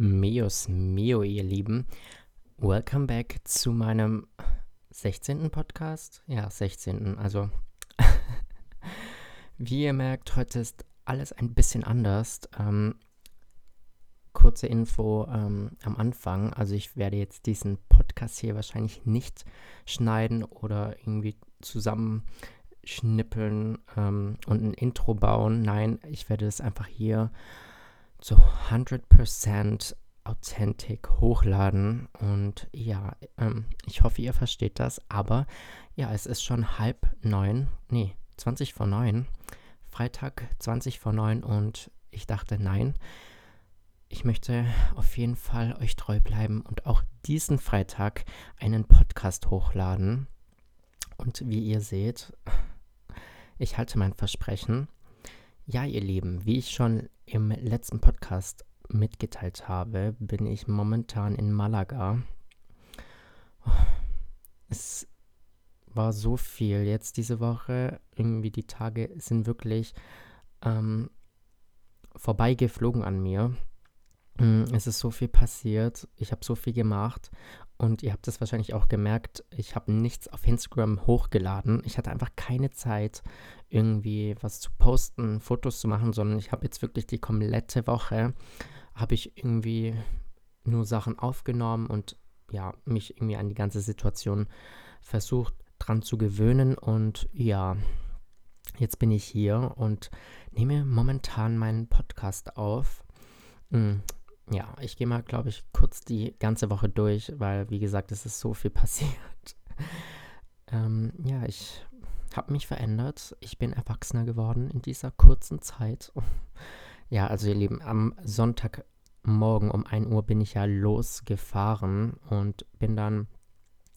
Meus Mio, ihr Lieben. Welcome back zu meinem 16. Podcast. Ja, 16. Also, wie ihr merkt, heute ist alles ein bisschen anders. Ähm, kurze Info ähm, am Anfang. Also, ich werde jetzt diesen Podcast hier wahrscheinlich nicht schneiden oder irgendwie zusammenschnippeln ähm, und ein Intro bauen. Nein, ich werde es einfach hier zu 100% Authentic hochladen. Und ja, ähm, ich hoffe, ihr versteht das. Aber ja, es ist schon halb neun, nee, 20 vor neun. Freitag 20 vor neun und ich dachte, nein, ich möchte auf jeden Fall euch treu bleiben und auch diesen Freitag einen Podcast hochladen. Und wie ihr seht, ich halte mein Versprechen. Ja, ihr Lieben, wie ich schon im letzten Podcast mitgeteilt habe, bin ich momentan in Malaga. Es war so viel jetzt diese Woche. Irgendwie die Tage sind wirklich ähm, vorbeigeflogen an mir. Mm, es ist so viel passiert. Ich habe so viel gemacht. Und ihr habt es wahrscheinlich auch gemerkt, ich habe nichts auf Instagram hochgeladen. Ich hatte einfach keine Zeit, irgendwie was zu posten, Fotos zu machen, sondern ich habe jetzt wirklich die komplette Woche, habe ich irgendwie nur Sachen aufgenommen und ja, mich irgendwie an die ganze Situation versucht dran zu gewöhnen. Und ja, jetzt bin ich hier und nehme momentan meinen Podcast auf. Ja, ich gehe mal, glaube ich, kurz die ganze Woche durch, weil, wie gesagt, es ist so viel passiert. ähm, ja, ich habe mich verändert. Ich bin erwachsener geworden in dieser kurzen Zeit. ja, also ihr Lieben, am Sonntagmorgen um 1 Uhr bin ich ja losgefahren und bin dann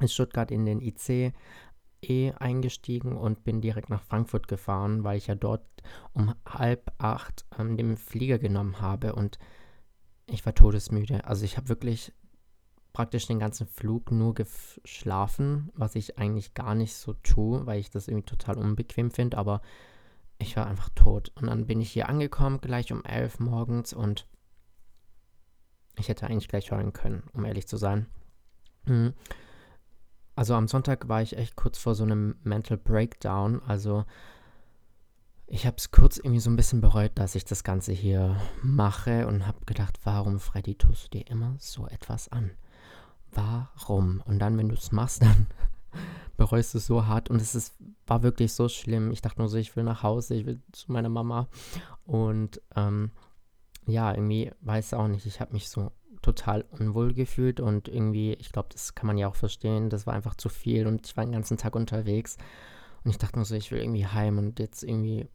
in Stuttgart in den IC E eingestiegen und bin direkt nach Frankfurt gefahren, weil ich ja dort um halb acht ähm, den Flieger genommen habe und ich war todesmüde. Also ich habe wirklich praktisch den ganzen Flug nur geschlafen, was ich eigentlich gar nicht so tue, weil ich das irgendwie total unbequem finde, aber ich war einfach tot. Und dann bin ich hier angekommen, gleich um elf morgens und ich hätte eigentlich gleich heulen können, um ehrlich zu sein. Mhm. Also am Sonntag war ich echt kurz vor so einem Mental Breakdown. Also ich habe es kurz irgendwie so ein bisschen bereut, dass ich das Ganze hier mache und habe gedacht, warum, Freddy, tust du dir immer so etwas an? Warum? Und dann, wenn du es machst, dann bereust du es so hart und es ist, war wirklich so schlimm. Ich dachte nur so, ich will nach Hause, ich will zu meiner Mama. Und ähm, ja, irgendwie weiß auch nicht, ich habe mich so total unwohl gefühlt und irgendwie, ich glaube, das kann man ja auch verstehen, das war einfach zu viel und ich war den ganzen Tag unterwegs. Und ich dachte nur so, ich will irgendwie heim und jetzt irgendwie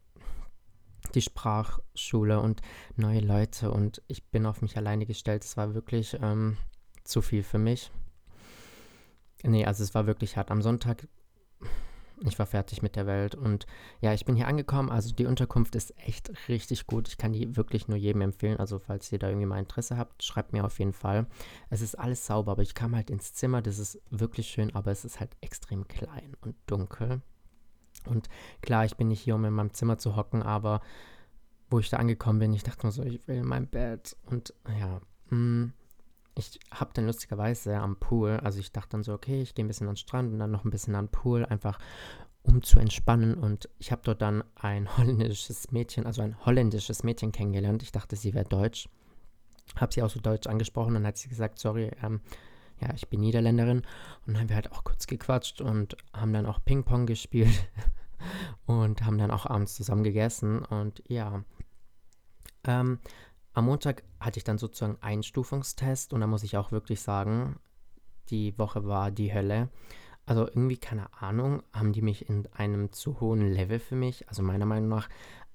die Sprachschule und neue Leute und ich bin auf mich alleine gestellt. Es war wirklich ähm, zu viel für mich. Nee, also es war wirklich hart. Am Sonntag, ich war fertig mit der Welt und ja, ich bin hier angekommen. Also die Unterkunft ist echt richtig gut. Ich kann die wirklich nur jedem empfehlen. Also falls ihr da irgendwie mal Interesse habt, schreibt mir auf jeden Fall. Es ist alles sauber, aber ich kam halt ins Zimmer. Das ist wirklich schön, aber es ist halt extrem klein und dunkel. Und klar, ich bin nicht hier, um in meinem Zimmer zu hocken, aber wo ich da angekommen bin, ich dachte nur so, ich will in mein Bett. Und ja, mm, ich habe dann lustigerweise am Pool, also ich dachte dann so, okay, ich gehe ein bisschen an den Strand und dann noch ein bisschen an den Pool, einfach um zu entspannen. Und ich habe dort dann ein holländisches Mädchen, also ein holländisches Mädchen kennengelernt. Ich dachte, sie wäre deutsch. Habe sie auch so deutsch angesprochen und dann hat sie gesagt, sorry, ähm, ja, ich bin Niederländerin. Und dann haben wir halt auch kurz gequatscht und haben dann auch Ping-Pong gespielt und haben dann auch abends zusammen gegessen. Und ja, ähm, am Montag hatte ich dann sozusagen Einstufungstest und da muss ich auch wirklich sagen, die Woche war die Hölle. Also irgendwie, keine Ahnung, haben die mich in einem zu hohen Level für mich, also meiner Meinung nach,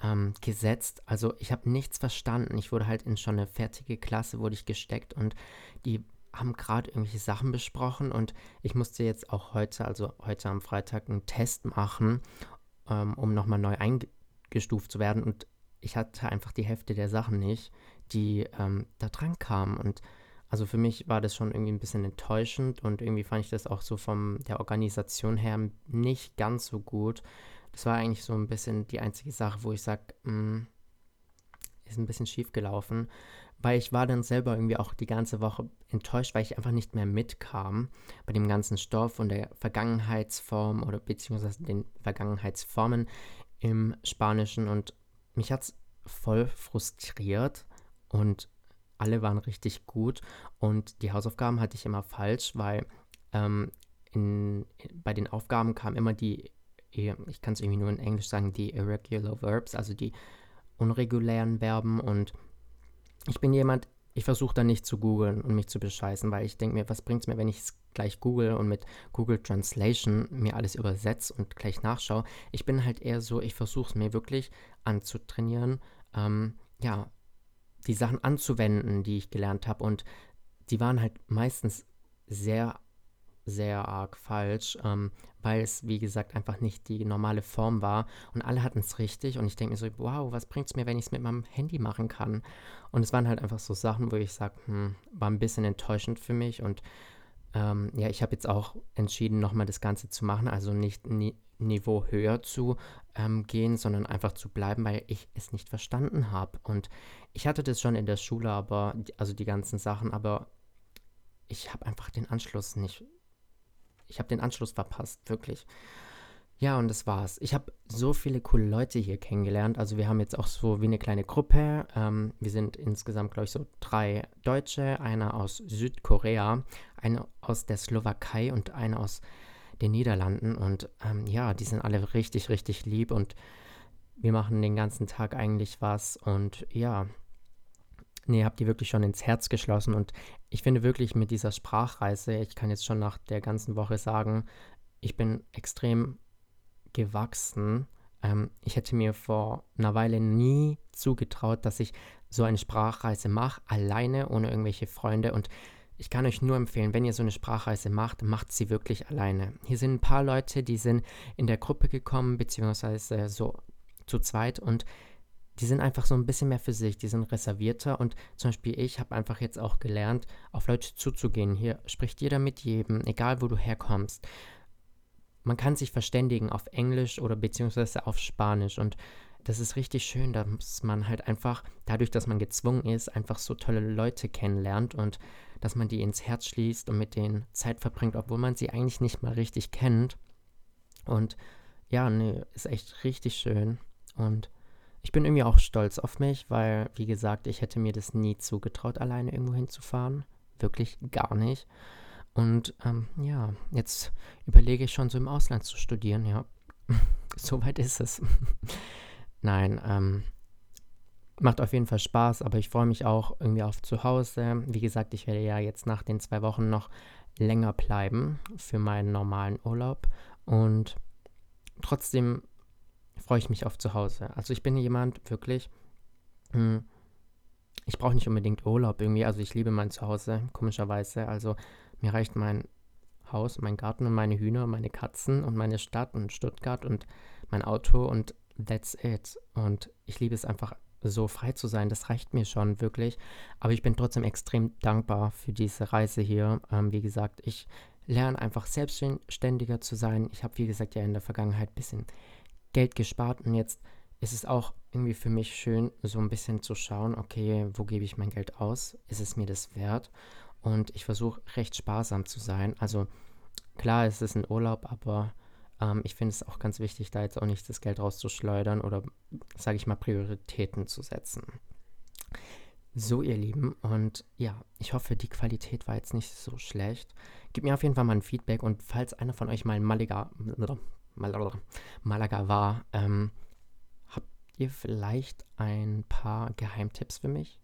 ähm, gesetzt. Also ich habe nichts verstanden. Ich wurde halt in schon eine fertige Klasse, wurde ich gesteckt und die haben gerade irgendwelche Sachen besprochen und ich musste jetzt auch heute, also heute am Freitag, einen Test machen, ähm, um nochmal neu eingestuft zu werden. Und ich hatte einfach die Hälfte der Sachen nicht, die ähm, da dran kamen. Und also für mich war das schon irgendwie ein bisschen enttäuschend und irgendwie fand ich das auch so von der Organisation her nicht ganz so gut. Das war eigentlich so ein bisschen die einzige Sache, wo ich sage, hm, ist ein bisschen schief gelaufen weil ich war dann selber irgendwie auch die ganze Woche enttäuscht, weil ich einfach nicht mehr mitkam bei dem ganzen Stoff und der Vergangenheitsform oder beziehungsweise den Vergangenheitsformen im Spanischen. Und mich hat es voll frustriert und alle waren richtig gut. Und die Hausaufgaben hatte ich immer falsch, weil ähm, in, bei den Aufgaben kam immer die, ich kann es irgendwie nur in Englisch sagen, die irregular verbs, also die unregulären Verben. Und ich bin jemand, ich versuche da nicht zu googeln und mich zu bescheißen, weil ich denke mir, was bringt es mir, wenn ich es gleich google und mit Google Translation mir alles übersetze und gleich nachschaue. Ich bin halt eher so, ich versuche es mir wirklich anzutrainieren, ähm, ja, die Sachen anzuwenden, die ich gelernt habe und die waren halt meistens sehr sehr arg falsch, ähm, weil es, wie gesagt, einfach nicht die normale Form war. Und alle hatten es richtig. Und ich denke mir so, wow, was bringt es mir, wenn ich es mit meinem Handy machen kann? Und es waren halt einfach so Sachen, wo ich sage, hm, war ein bisschen enttäuschend für mich. Und ähm, ja, ich habe jetzt auch entschieden, nochmal das Ganze zu machen. Also nicht ni Niveau höher zu ähm, gehen, sondern einfach zu bleiben, weil ich es nicht verstanden habe. Und ich hatte das schon in der Schule, aber, also die ganzen Sachen, aber ich habe einfach den Anschluss nicht ich habe den Anschluss verpasst, wirklich. Ja, und das war's. Ich habe so viele coole Leute hier kennengelernt. Also wir haben jetzt auch so wie eine kleine Gruppe. Ähm, wir sind insgesamt, glaube ich, so drei Deutsche, einer aus Südkorea, einer aus der Slowakei und einer aus den Niederlanden. Und ähm, ja, die sind alle richtig, richtig lieb und wir machen den ganzen Tag eigentlich was. Und ja, Nee, habt ihr wirklich schon ins Herz geschlossen. Und ich finde wirklich mit dieser Sprachreise, ich kann jetzt schon nach der ganzen Woche sagen, ich bin extrem gewachsen. Ähm, ich hätte mir vor einer Weile nie zugetraut, dass ich so eine Sprachreise mache, alleine, ohne irgendwelche Freunde. Und ich kann euch nur empfehlen, wenn ihr so eine Sprachreise macht, macht sie wirklich alleine. Hier sind ein paar Leute, die sind in der Gruppe gekommen, beziehungsweise so zu zweit und die sind einfach so ein bisschen mehr für sich, die sind reservierter und zum Beispiel ich habe einfach jetzt auch gelernt, auf Leute zuzugehen. Hier spricht jeder mit jedem, egal wo du herkommst. Man kann sich verständigen auf Englisch oder beziehungsweise auf Spanisch und das ist richtig schön, dass man halt einfach, dadurch, dass man gezwungen ist, einfach so tolle Leute kennenlernt und dass man die ins Herz schließt und mit denen Zeit verbringt, obwohl man sie eigentlich nicht mal richtig kennt. Und ja, ne, ist echt richtig schön. Und ich bin irgendwie auch stolz auf mich, weil, wie gesagt, ich hätte mir das nie zugetraut, alleine irgendwo hinzufahren. Wirklich gar nicht. Und ähm, ja, jetzt überlege ich schon so im Ausland zu studieren, ja. Soweit ist es. Nein, ähm, macht auf jeden Fall Spaß, aber ich freue mich auch irgendwie auf zu Hause. Wie gesagt, ich werde ja jetzt nach den zwei Wochen noch länger bleiben für meinen normalen Urlaub. Und trotzdem freue ich mich auf zu Hause. Also ich bin jemand, wirklich, hm, ich brauche nicht unbedingt Urlaub irgendwie. Also ich liebe mein Zuhause, komischerweise. Also mir reicht mein Haus, mein Garten und meine Hühner, meine Katzen und meine Stadt und Stuttgart und mein Auto und that's it. Und ich liebe es einfach so frei zu sein. Das reicht mir schon wirklich. Aber ich bin trotzdem extrem dankbar für diese Reise hier. Ähm, wie gesagt, ich lerne einfach selbstständiger zu sein. Ich habe, wie gesagt, ja in der Vergangenheit ein bisschen Geld gespart und jetzt ist es auch irgendwie für mich schön, so ein bisschen zu schauen, okay, wo gebe ich mein Geld aus? Ist es mir das wert? Und ich versuche recht sparsam zu sein. Also klar, es ist ein Urlaub, aber ähm, ich finde es auch ganz wichtig, da jetzt auch nicht das Geld rauszuschleudern oder, sage ich mal, Prioritäten zu setzen. So, ihr Lieben, und ja, ich hoffe, die Qualität war jetzt nicht so schlecht. Gebt mir auf jeden Fall mal ein Feedback und falls einer von euch mal in Malaga, war, ähm, habt ihr vielleicht ein paar Geheimtipps für mich,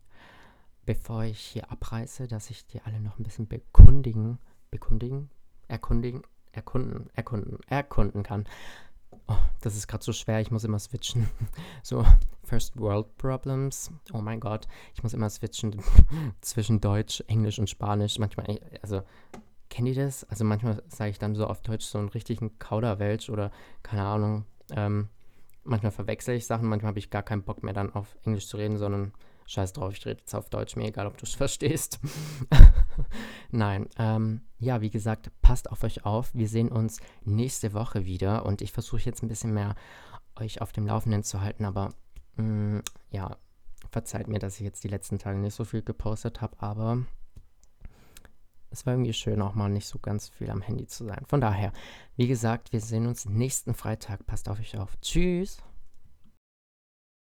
bevor ich hier abreise, dass ich die alle noch ein bisschen bekundigen, bekundigen, erkundigen, erkunden, erkunden, erkunden kann. Oh, das ist gerade so schwer, ich muss immer switchen. So, First World Problems. Oh mein Gott, ich muss immer switchen zwischen Deutsch, Englisch und Spanisch. Manchmal, also Kennt ihr das? Also manchmal sage ich dann so auf Deutsch so einen richtigen Kauderwelsch oder keine Ahnung. Ähm, manchmal verwechsel ich Sachen, manchmal habe ich gar keinen Bock mehr dann auf Englisch zu reden, sondern scheiß drauf, ich rede jetzt auf Deutsch, mir egal, ob du es verstehst. Nein, ähm, ja, wie gesagt, passt auf euch auf. Wir sehen uns nächste Woche wieder und ich versuche jetzt ein bisschen mehr euch auf dem Laufenden zu halten, aber mh, mm, ja, verzeiht mir, dass ich jetzt die letzten Tage nicht so viel gepostet habe, aber es war irgendwie schön, auch mal nicht so ganz viel am Handy zu sein. Von daher, wie gesagt, wir sehen uns nächsten Freitag. Passt auf euch auf. Tschüss.